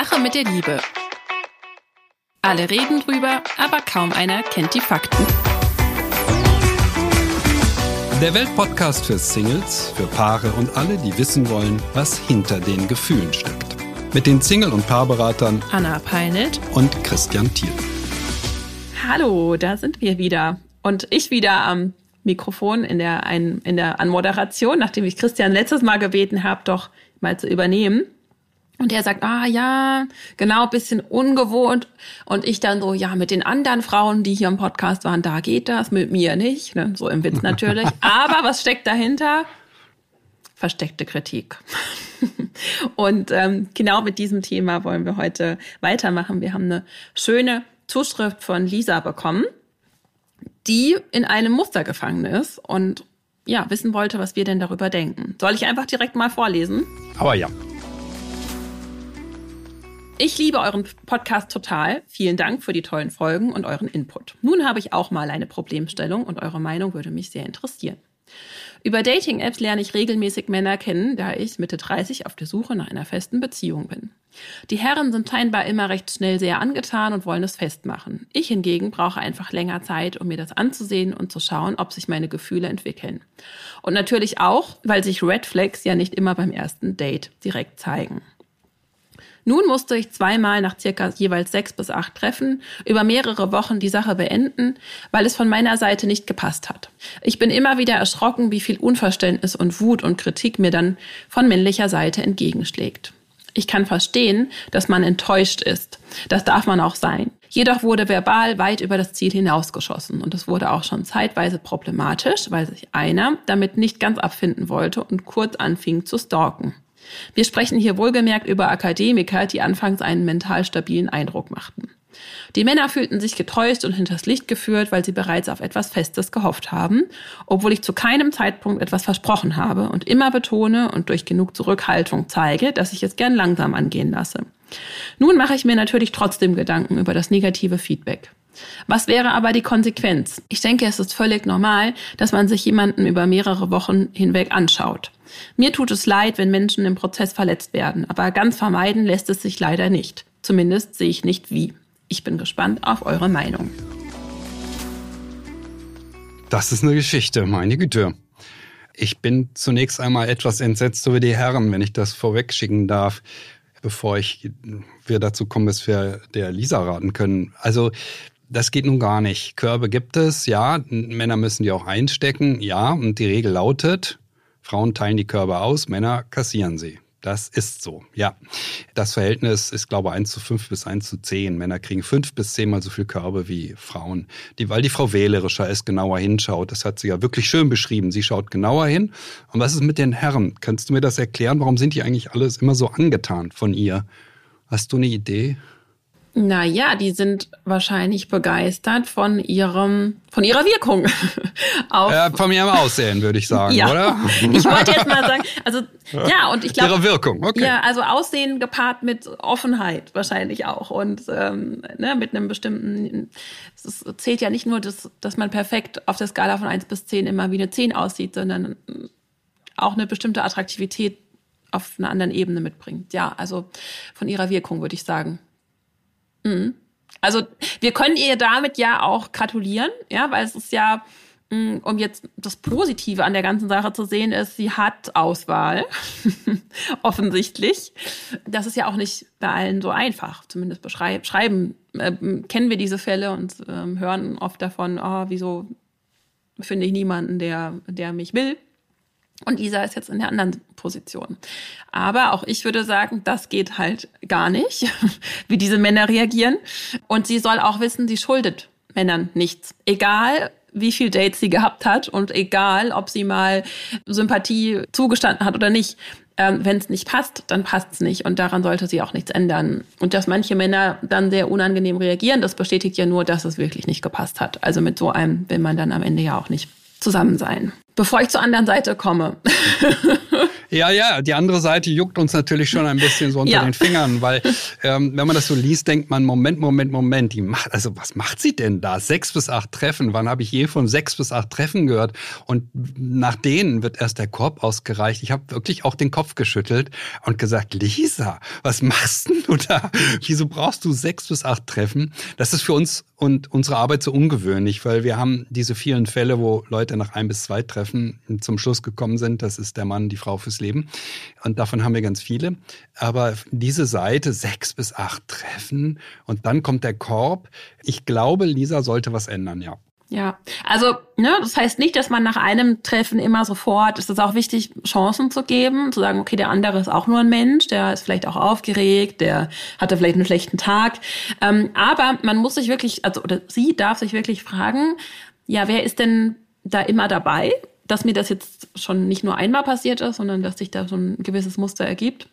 Sache mit der Liebe. Alle reden drüber, aber kaum einer kennt die Fakten. Der Weltpodcast für Singles, für Paare und alle, die wissen wollen, was hinter den Gefühlen steckt. Mit den Single- und Paarberatern Anna Peinelt und Christian Thiel. Hallo, da sind wir wieder. Und ich wieder am Mikrofon in der, ein, in der Anmoderation, nachdem ich Christian letztes Mal gebeten habe, doch mal zu übernehmen. Und er sagt, ah ja, genau, bisschen ungewohnt. Und ich dann so, ja, mit den anderen Frauen, die hier im Podcast waren, da geht das, mit mir nicht. Ne? So im Witz natürlich. Aber was steckt dahinter? Versteckte Kritik. Und ähm, genau mit diesem Thema wollen wir heute weitermachen. Wir haben eine schöne Zuschrift von Lisa bekommen, die in einem Muster gefangen ist und ja, wissen wollte, was wir denn darüber denken. Soll ich einfach direkt mal vorlesen? Aber ja. Ich liebe euren Podcast total. Vielen Dank für die tollen Folgen und euren Input. Nun habe ich auch mal eine Problemstellung und eure Meinung würde mich sehr interessieren. Über Dating-Apps lerne ich regelmäßig Männer kennen, da ich Mitte 30 auf der Suche nach einer festen Beziehung bin. Die Herren sind scheinbar immer recht schnell sehr angetan und wollen es festmachen. Ich hingegen brauche einfach länger Zeit, um mir das anzusehen und zu schauen, ob sich meine Gefühle entwickeln. Und natürlich auch, weil sich Red Flags ja nicht immer beim ersten Date direkt zeigen. Nun musste ich zweimal nach circa jeweils sechs bis acht Treffen über mehrere Wochen die Sache beenden, weil es von meiner Seite nicht gepasst hat. Ich bin immer wieder erschrocken, wie viel Unverständnis und Wut und Kritik mir dann von männlicher Seite entgegenschlägt. Ich kann verstehen, dass man enttäuscht ist. Das darf man auch sein. Jedoch wurde verbal weit über das Ziel hinausgeschossen und es wurde auch schon zeitweise problematisch, weil sich einer damit nicht ganz abfinden wollte und kurz anfing zu stalken. Wir sprechen hier wohlgemerkt über Akademiker, die anfangs einen mental stabilen Eindruck machten. Die Männer fühlten sich getäuscht und hinters Licht geführt, weil sie bereits auf etwas Festes gehofft haben, obwohl ich zu keinem Zeitpunkt etwas versprochen habe und immer betone und durch genug Zurückhaltung zeige, dass ich es gern langsam angehen lasse. Nun mache ich mir natürlich trotzdem Gedanken über das negative Feedback. Was wäre aber die Konsequenz? Ich denke, es ist völlig normal, dass man sich jemanden über mehrere Wochen hinweg anschaut. Mir tut es leid, wenn Menschen im Prozess verletzt werden, aber ganz vermeiden lässt es sich leider nicht. Zumindest sehe ich nicht wie. Ich bin gespannt auf eure Meinung. Das ist eine Geschichte, meine Güte. Ich bin zunächst einmal etwas entsetzt über die Herren, wenn ich das vorwegschicken darf, bevor ich, wir dazu kommen, dass wir der Lisa raten können. Also, das geht nun gar nicht. Körbe gibt es, ja. Männer müssen die auch einstecken, ja. Und die Regel lautet, Frauen teilen die Körbe aus, Männer kassieren sie. Das ist so, ja. Das Verhältnis ist, glaube ich, 1 zu 5 bis 1 zu 10. Männer kriegen 5 bis 10 mal so viel Körbe wie Frauen. Die, weil die Frau wählerischer ist, genauer hinschaut. Das hat sie ja wirklich schön beschrieben. Sie schaut genauer hin. Und was ist mit den Herren? Kannst du mir das erklären? Warum sind die eigentlich alles immer so angetan von ihr? Hast du eine Idee? Naja, die sind wahrscheinlich begeistert von ihrem, von ihrer Wirkung. Auf, ja, von ihrem Aussehen, würde ich sagen, ja. oder? ich wollte jetzt mal sagen, also ja, und ich glaube. Ihre Wirkung, okay. Ja, also Aussehen gepaart mit Offenheit wahrscheinlich auch. Und ähm, ne, mit einem bestimmten, es zählt ja nicht nur, dass, dass man perfekt auf der Skala von eins bis zehn immer wie eine zehn aussieht, sondern auch eine bestimmte Attraktivität auf einer anderen Ebene mitbringt. Ja, also von ihrer Wirkung würde ich sagen. Mhm. Also wir können ihr damit ja auch gratulieren, ja, weil es ist ja, mm, um jetzt das Positive an der ganzen Sache zu sehen, ist, sie hat Auswahl, offensichtlich. Das ist ja auch nicht bei allen so einfach, zumindest beschreiben, äh, kennen wir diese Fälle und äh, hören oft davon, oh, wieso finde ich niemanden, der, der mich will. Und Lisa ist jetzt in der anderen Position. Aber auch ich würde sagen, das geht halt gar nicht, wie diese Männer reagieren. Und sie soll auch wissen, sie schuldet Männern nichts. Egal, wie viel Dates sie gehabt hat und egal, ob sie mal Sympathie zugestanden hat oder nicht. Ähm, Wenn es nicht passt, dann passt es nicht und daran sollte sie auch nichts ändern. Und dass manche Männer dann sehr unangenehm reagieren, das bestätigt ja nur, dass es wirklich nicht gepasst hat. Also mit so einem will man dann am Ende ja auch nicht zusammen sein. Bevor ich zur anderen Seite komme. Ja, ja, die andere Seite juckt uns natürlich schon ein bisschen so unter ja. den Fingern, weil ähm, wenn man das so liest, denkt man, Moment, Moment, Moment, die macht, also was macht sie denn da? Sechs bis acht Treffen, wann habe ich je von sechs bis acht Treffen gehört? Und nach denen wird erst der Korb ausgereicht. Ich habe wirklich auch den Kopf geschüttelt und gesagt, Lisa, was machst denn du da? Wieso brauchst du sechs bis acht Treffen? Das ist für uns und unsere Arbeit so ungewöhnlich, weil wir haben diese vielen Fälle, wo Leute nach ein bis zwei Treffen zum Schluss gekommen sind, das ist der Mann, die Frau fürs Leben. Und davon haben wir ganz viele. Aber diese Seite, sechs bis acht Treffen und dann kommt der Korb. Ich glaube, Lisa sollte was ändern, ja. Ja, also ne, das heißt nicht, dass man nach einem Treffen immer sofort, ist es auch wichtig, Chancen zu geben, zu sagen, okay, der andere ist auch nur ein Mensch, der ist vielleicht auch aufgeregt, der hatte vielleicht einen schlechten Tag. Ähm, aber man muss sich wirklich, also oder sie darf sich wirklich fragen, ja, wer ist denn da immer dabei? Dass mir das jetzt schon nicht nur einmal passiert ist, sondern dass sich da so ein gewisses Muster ergibt.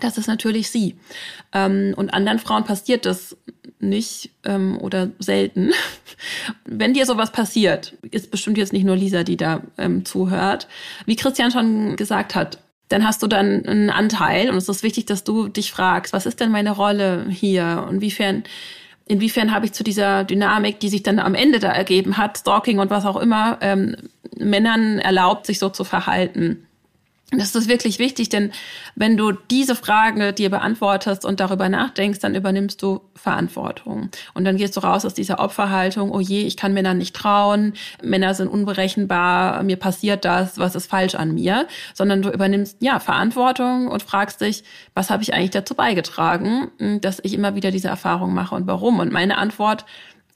Das ist natürlich sie. Ähm, und anderen Frauen passiert das nicht ähm, oder selten. Wenn dir sowas passiert, ist bestimmt jetzt nicht nur Lisa, die da ähm, zuhört. Wie Christian schon gesagt hat, dann hast du dann einen Anteil und es ist wichtig, dass du dich fragst, was ist denn meine Rolle hier? Inwiefern, inwiefern habe ich zu dieser Dynamik, die sich dann am Ende da ergeben hat, Stalking und was auch immer, ähm, Männern erlaubt, sich so zu verhalten? Das ist wirklich wichtig, denn wenn du diese Frage dir beantwortest und darüber nachdenkst, dann übernimmst du Verantwortung. Und dann gehst du raus aus dieser Opferhaltung, oh je, ich kann Männern nicht trauen, Männer sind unberechenbar, mir passiert das, was ist falsch an mir, sondern du übernimmst ja Verantwortung und fragst dich, was habe ich eigentlich dazu beigetragen, dass ich immer wieder diese Erfahrung mache und warum? Und meine Antwort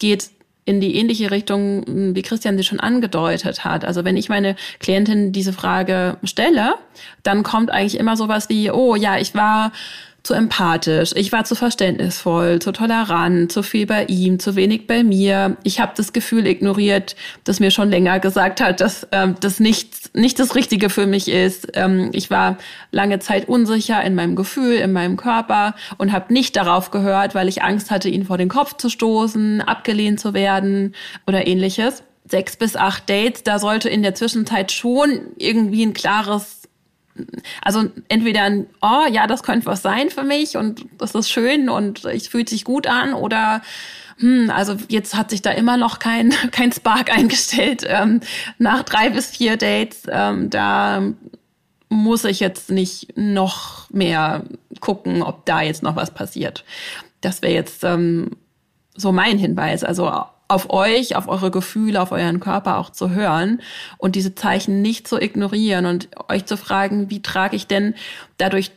geht in die ähnliche Richtung, hm, wie Christian sie schon angedeutet hat. Also wenn ich meine Klientin diese Frage stelle, dann kommt eigentlich immer sowas wie, oh ja, ich war zu empathisch, ich war zu verständnisvoll, zu tolerant, zu viel bei ihm, zu wenig bei mir. Ich habe das Gefühl ignoriert, das mir schon länger gesagt hat, dass ähm, das nicht, nicht das Richtige für mich ist. Ähm, ich war lange Zeit unsicher in meinem Gefühl, in meinem Körper und habe nicht darauf gehört, weil ich Angst hatte, ihn vor den Kopf zu stoßen, abgelehnt zu werden oder ähnliches. Sechs bis acht Dates, da sollte in der Zwischenzeit schon irgendwie ein klares also entweder ein, oh ja, das könnte was sein für mich und das ist schön und es fühlt sich gut an oder hm, also jetzt hat sich da immer noch kein, kein Spark eingestellt ähm, nach drei bis vier Dates. Ähm, da muss ich jetzt nicht noch mehr gucken, ob da jetzt noch was passiert. Das wäre jetzt ähm, so mein Hinweis. Also auf euch, auf eure Gefühle, auf euren Körper auch zu hören und diese Zeichen nicht zu ignorieren und euch zu fragen, wie trage ich denn dadurch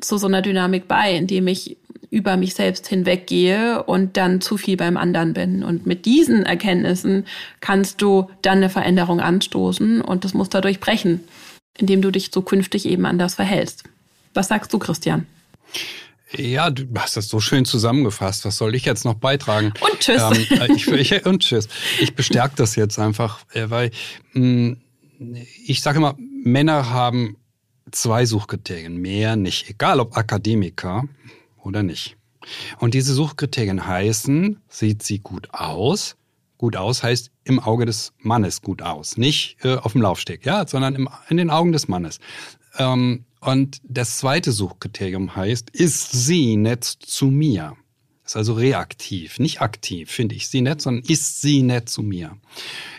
zu so einer Dynamik bei, indem ich über mich selbst hinweggehe und dann zu viel beim anderen bin. Und mit diesen Erkenntnissen kannst du dann eine Veränderung anstoßen und das Muster durchbrechen, indem du dich zukünftig eben anders verhältst. Was sagst du, Christian? Ja, du hast das so schön zusammengefasst. Was soll ich jetzt noch beitragen? Und tschüss. Ähm, ich, ich, und tschüss. Ich bestärke das jetzt einfach, äh, weil mh, hm, ich sage immer, Männer haben zwei Suchkriterien, mehr nicht. Egal ob Akademiker oder nicht. Und diese Suchkriterien heißen, sieht sie gut aus? Gut aus heißt im Auge des Mannes gut aus, nicht äh, auf dem Laufsteg, ja, sondern im, in den Augen des Mannes. Ähm, und das zweite Suchkriterium heißt, ist sie nett zu mir? ist also reaktiv, nicht aktiv, finde ich sie nett, sondern ist sie nett zu mir?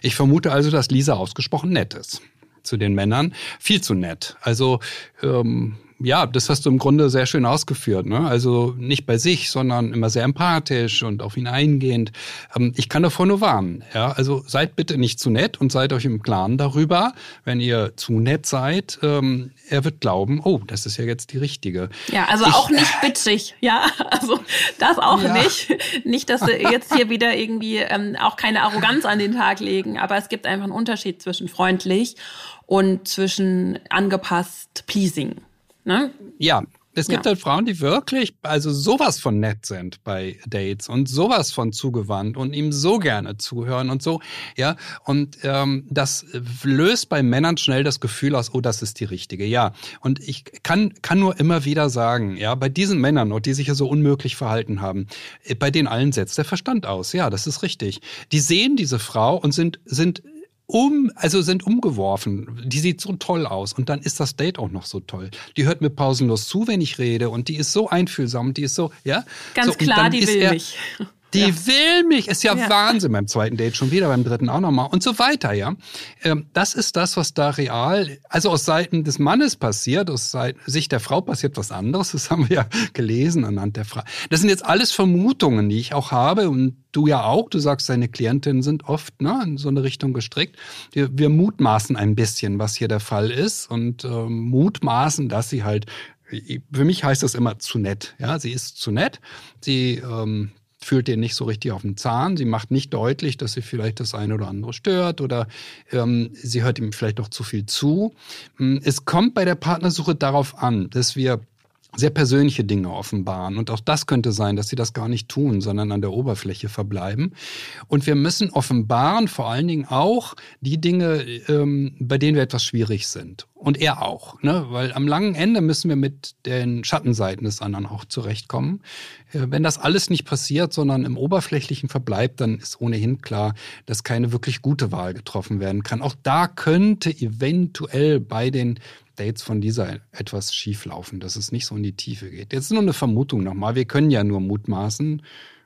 Ich vermute also, dass Lisa ausgesprochen nett ist zu den Männern. Viel zu nett. Also ähm, ja, das hast du im Grunde sehr schön ausgeführt. Ne? Also nicht bei sich, sondern immer sehr empathisch und auf ihn eingehend. Ähm, ich kann davor nur warnen. Ja? Also seid bitte nicht zu nett und seid euch im Klaren darüber, wenn ihr zu nett seid. Ähm, er wird glauben, oh, das ist ja jetzt die richtige. Ja, also ich, auch nicht bitchig. Ja, also das auch ja. nicht. Nicht, dass sie jetzt hier wieder irgendwie ähm, auch keine Arroganz an den Tag legen, aber es gibt einfach einen Unterschied zwischen freundlich und zwischen angepasst pleasing. Ne? Ja, es gibt ja. halt Frauen, die wirklich also sowas von nett sind bei Dates und sowas von zugewandt und ihm so gerne zuhören und so, ja. Und ähm, das löst bei Männern schnell das Gefühl aus, oh, das ist die richtige, ja. Und ich kann kann nur immer wieder sagen, ja, bei diesen Männern, die sich ja so unmöglich verhalten haben, äh, bei denen allen setzt der Verstand aus, ja, das ist richtig. Die sehen diese Frau und sind sind um, also sind umgeworfen. Die sieht so toll aus und dann ist das Date auch noch so toll. Die hört mir pausenlos zu, wenn ich rede und die ist so einfühlsam, die ist so, ja. Ganz so, klar, die will er, mich. Die ja. will mich, ist ja, ja, Wahnsinn beim zweiten Date schon wieder, beim dritten auch nochmal und so weiter, ja. Ähm, das ist das, was da real, also aus Seiten des Mannes passiert, aus Sicht der Frau passiert was anderes, das haben wir ja gelesen anhand der Frau. Das sind jetzt alles Vermutungen, die ich auch habe und du ja auch, du sagst, deine Klientinnen sind oft ne, in so eine Richtung gestrickt. Wir, wir mutmaßen ein bisschen, was hier der Fall ist und ähm, mutmaßen, dass sie halt für mich heißt das immer zu nett. Ja, sie ist zu nett. Sie ähm, fühlt ihr nicht so richtig auf den Zahn. Sie macht nicht deutlich, dass sie vielleicht das eine oder andere stört oder ähm, sie hört ihm vielleicht auch zu viel zu. Hm, es kommt bei der Partnersuche darauf an, dass wir sehr persönliche Dinge offenbaren. Und auch das könnte sein, dass sie das gar nicht tun, sondern an der Oberfläche verbleiben. Und wir müssen offenbaren vor allen Dingen auch die Dinge, ähm, bei denen wir etwas schwierig sind. Und er auch, ne? weil am langen Ende müssen wir mit den Schattenseiten des anderen auch zurechtkommen. Äh, wenn das alles nicht passiert, sondern im Oberflächlichen verbleibt, dann ist ohnehin klar, dass keine wirklich gute Wahl getroffen werden kann. Auch da könnte eventuell bei den Dates von dieser etwas schief laufen, dass es nicht so in die Tiefe geht. Jetzt nur eine Vermutung nochmal. Wir können ja nur mutmaßen.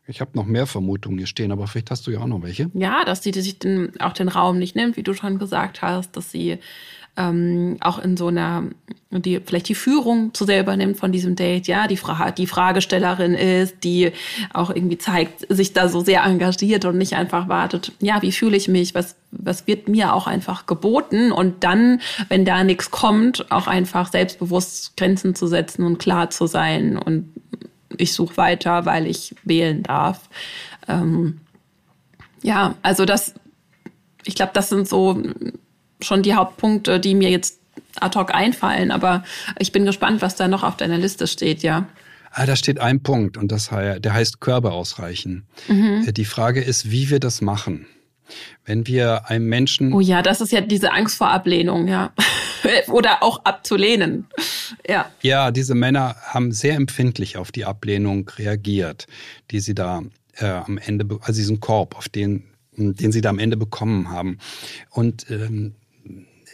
Ich habe noch mehr Vermutungen hier stehen, aber vielleicht hast du ja auch noch welche. Ja, dass sie sich den, auch den Raum nicht nimmt, wie du schon gesagt hast, dass sie ähm, auch in so einer, die vielleicht die Führung zu sehr übernimmt von diesem Date, ja, die, Fra die Fragestellerin ist, die auch irgendwie zeigt, sich da so sehr engagiert und nicht einfach wartet, ja, wie fühle ich mich, was, was wird mir auch einfach geboten und dann, wenn da nichts kommt, auch einfach selbstbewusst Grenzen zu setzen und klar zu sein und ich suche weiter, weil ich wählen darf. Ähm, ja, also das, ich glaube, das sind so schon die Hauptpunkte, die mir jetzt ad hoc einfallen. Aber ich bin gespannt, was da noch auf deiner Liste steht, ja. Ah, da steht ein Punkt und das, der heißt Körbe ausreichen. Mhm. Äh, die Frage ist, wie wir das machen. Wenn wir einem Menschen. Oh ja, das ist ja diese Angst vor Ablehnung, ja. Oder auch abzulehnen. Ja. Ja, diese Männer haben sehr empfindlich auf die Ablehnung reagiert, die sie da äh, am Ende, also diesen Korb, auf den, den sie da am Ende bekommen haben. Und ähm,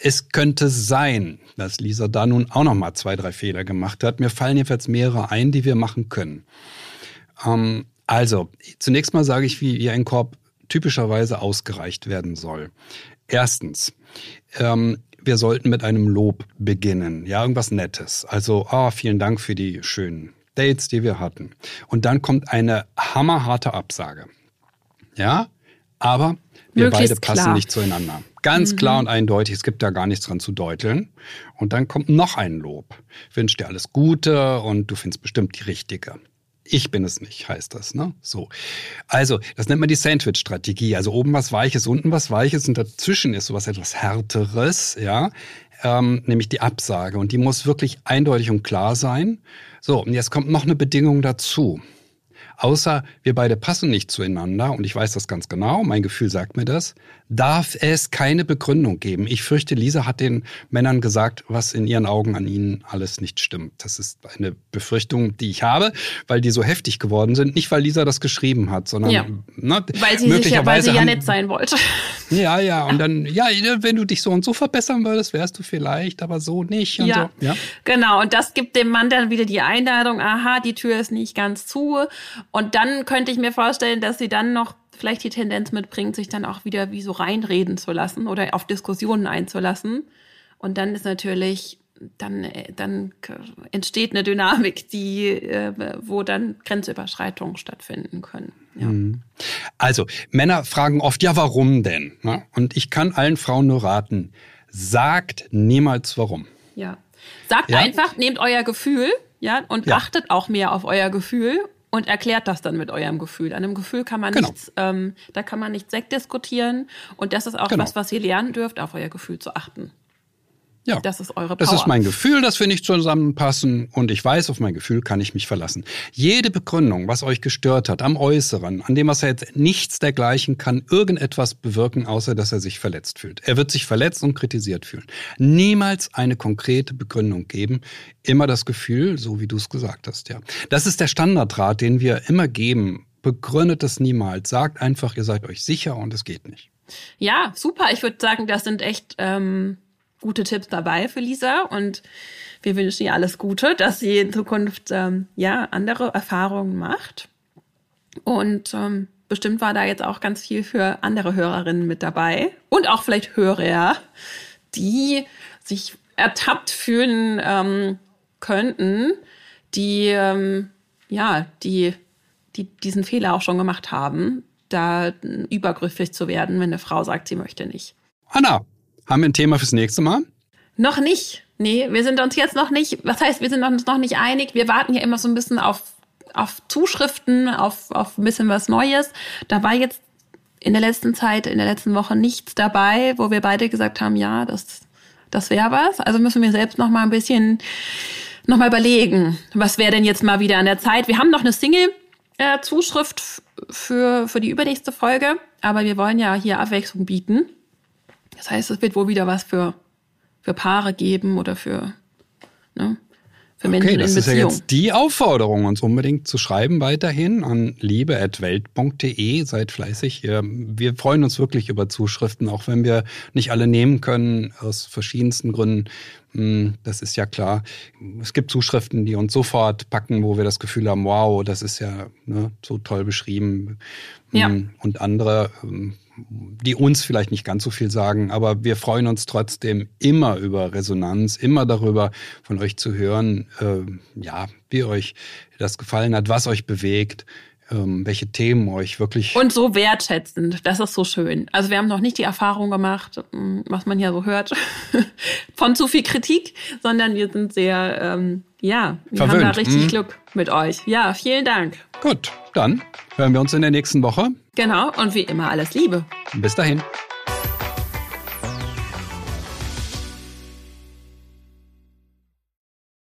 es könnte sein, dass Lisa da nun auch noch mal zwei, drei Fehler gemacht hat. Mir fallen jedenfalls mehrere ein, die wir machen können. Ähm, also, zunächst mal sage ich, wie, wie ein Korb typischerweise ausgereicht werden soll. Erstens, ähm, wir sollten mit einem Lob beginnen, ja, irgendwas Nettes. Also, ah, vielen Dank für die schönen Dates, die wir hatten. Und dann kommt eine hammerharte Absage. Ja, aber wir Möglichst beide passen klar. nicht zueinander. Ganz mhm. klar und eindeutig, es gibt da gar nichts dran zu deuteln. Und dann kommt noch ein Lob. Ich wünsche dir alles Gute und du findest bestimmt die richtige. Ich bin es nicht, heißt das, ne? So. Also, das nennt man die Sandwich-Strategie. Also oben was Weiches, unten was Weiches und dazwischen ist sowas etwas Härteres, ja. Ähm, nämlich die Absage. Und die muss wirklich eindeutig und klar sein. So, und jetzt kommt noch eine Bedingung dazu. Außer wir beide passen nicht zueinander und ich weiß das ganz genau, mein Gefühl sagt mir das, darf es keine Begründung geben. Ich fürchte, Lisa hat den Männern gesagt, was in ihren Augen an ihnen alles nicht stimmt. Das ist eine Befürchtung, die ich habe, weil die so heftig geworden sind. Nicht, weil Lisa das geschrieben hat, sondern ja. ne, weil sie möglicherweise ja, weil sie ja nett sein wollte. Ja, ja, und dann, ja, wenn du dich so und so verbessern würdest, wärst du vielleicht, aber so nicht. Und ja. So. ja, genau. Und das gibt dem Mann dann wieder die Einladung, aha, die Tür ist nicht ganz zu. Und dann könnte ich mir vorstellen, dass sie dann noch vielleicht die Tendenz mitbringt, sich dann auch wieder wie so reinreden zu lassen oder auf Diskussionen einzulassen. Und dann ist natürlich, dann, äh, dann entsteht eine Dynamik, die, äh, wo dann Grenzüberschreitungen stattfinden können. Ja. Mhm. Also, Männer fragen oft, ja, warum denn? Ne? Und ich kann allen Frauen nur raten, sagt niemals warum. Ja. Sagt ja? einfach, nehmt euer Gefühl, ja, und ja. achtet auch mehr auf euer Gefühl und erklärt das dann mit eurem Gefühl. An einem Gefühl kann man genau. nichts, ähm, da kann man nichts wegdiskutieren. Und das ist auch genau. was, was ihr lernen dürft, auf euer Gefühl zu achten. Ja, das ist eure Power. Das ist mein Gefühl, dass wir nicht zusammenpassen und ich weiß, auf mein Gefühl kann ich mich verlassen. Jede Begründung, was euch gestört hat, am Äußeren, an dem, was er jetzt nichts dergleichen kann, irgendetwas bewirken, außer dass er sich verletzt fühlt. Er wird sich verletzt und kritisiert fühlen. Niemals eine konkrete Begründung geben, immer das Gefühl, so wie du es gesagt hast, ja. Das ist der Standardrat, den wir immer geben. Begründet es niemals. Sagt einfach, ihr seid euch sicher und es geht nicht. Ja, super. Ich würde sagen, das sind echt ähm, gute Tipps dabei für Lisa und wir wünschen ihr alles Gute, dass sie in Zukunft ähm, ja andere Erfahrungen macht. Und ähm, bestimmt war da jetzt auch ganz viel für andere Hörerinnen mit dabei und auch vielleicht Hörer, die sich ertappt fühlen ähm, könnten, die ähm, ja, die, die diesen Fehler auch schon gemacht haben, da übergriffig zu werden, wenn eine Frau sagt, sie möchte nicht. Anna, haben wir ein Thema fürs nächste Mal? Noch nicht. Nee, wir sind uns jetzt noch nicht, was heißt, wir sind uns noch nicht einig. Wir warten hier immer so ein bisschen auf, auf Zuschriften, auf, auf ein bisschen was Neues. Da war jetzt in der letzten Zeit, in der letzten Woche nichts dabei, wo wir beide gesagt haben, ja, das, das wäre was. Also müssen wir selbst noch mal ein bisschen noch mal überlegen, was wäre denn jetzt mal wieder an der Zeit. Wir haben noch eine Single-Zuschrift äh, für, für die übernächste Folge, aber wir wollen ja hier Abwechslung bieten. Das heißt, es wird wohl wieder was für, für Paare geben oder für, ne, für Menschen okay, das in ist ja Beziehung. jetzt die Aufforderung, uns unbedingt zu schreiben weiterhin an liebe.welt.de. Seid fleißig. Wir freuen uns wirklich über Zuschriften, auch wenn wir nicht alle nehmen können, aus verschiedensten Gründen. Hm, Das ist ja klar. Es gibt Zuschriften, die uns sofort packen, wo wir das Gefühl haben, wow, das ist ja ne, so toll beschrieben. Ja. Hm, Und andere, ähm, die uns vielleicht nicht ganz so viel sagen, aber wir freuen uns trotzdem immer über Resonanz, immer darüber von euch zu hören, äh, ja, wie euch das gefallen hat, was euch bewegt, ähm, welche Themen euch wirklich Und so wertschätzend, das ist so schön. Also wir haben noch nicht die Erfahrung gemacht, mh, was man ja so hört, von zu viel Kritik, sondern wir sind sehr, ähm, ja, wir haben da Verwöhnt, richtig mhm. Glück mit euch. Ja, vielen Dank. Gut, dann hören wir uns in der nächsten Woche. Genau, und wie immer alles Liebe. Bis dahin.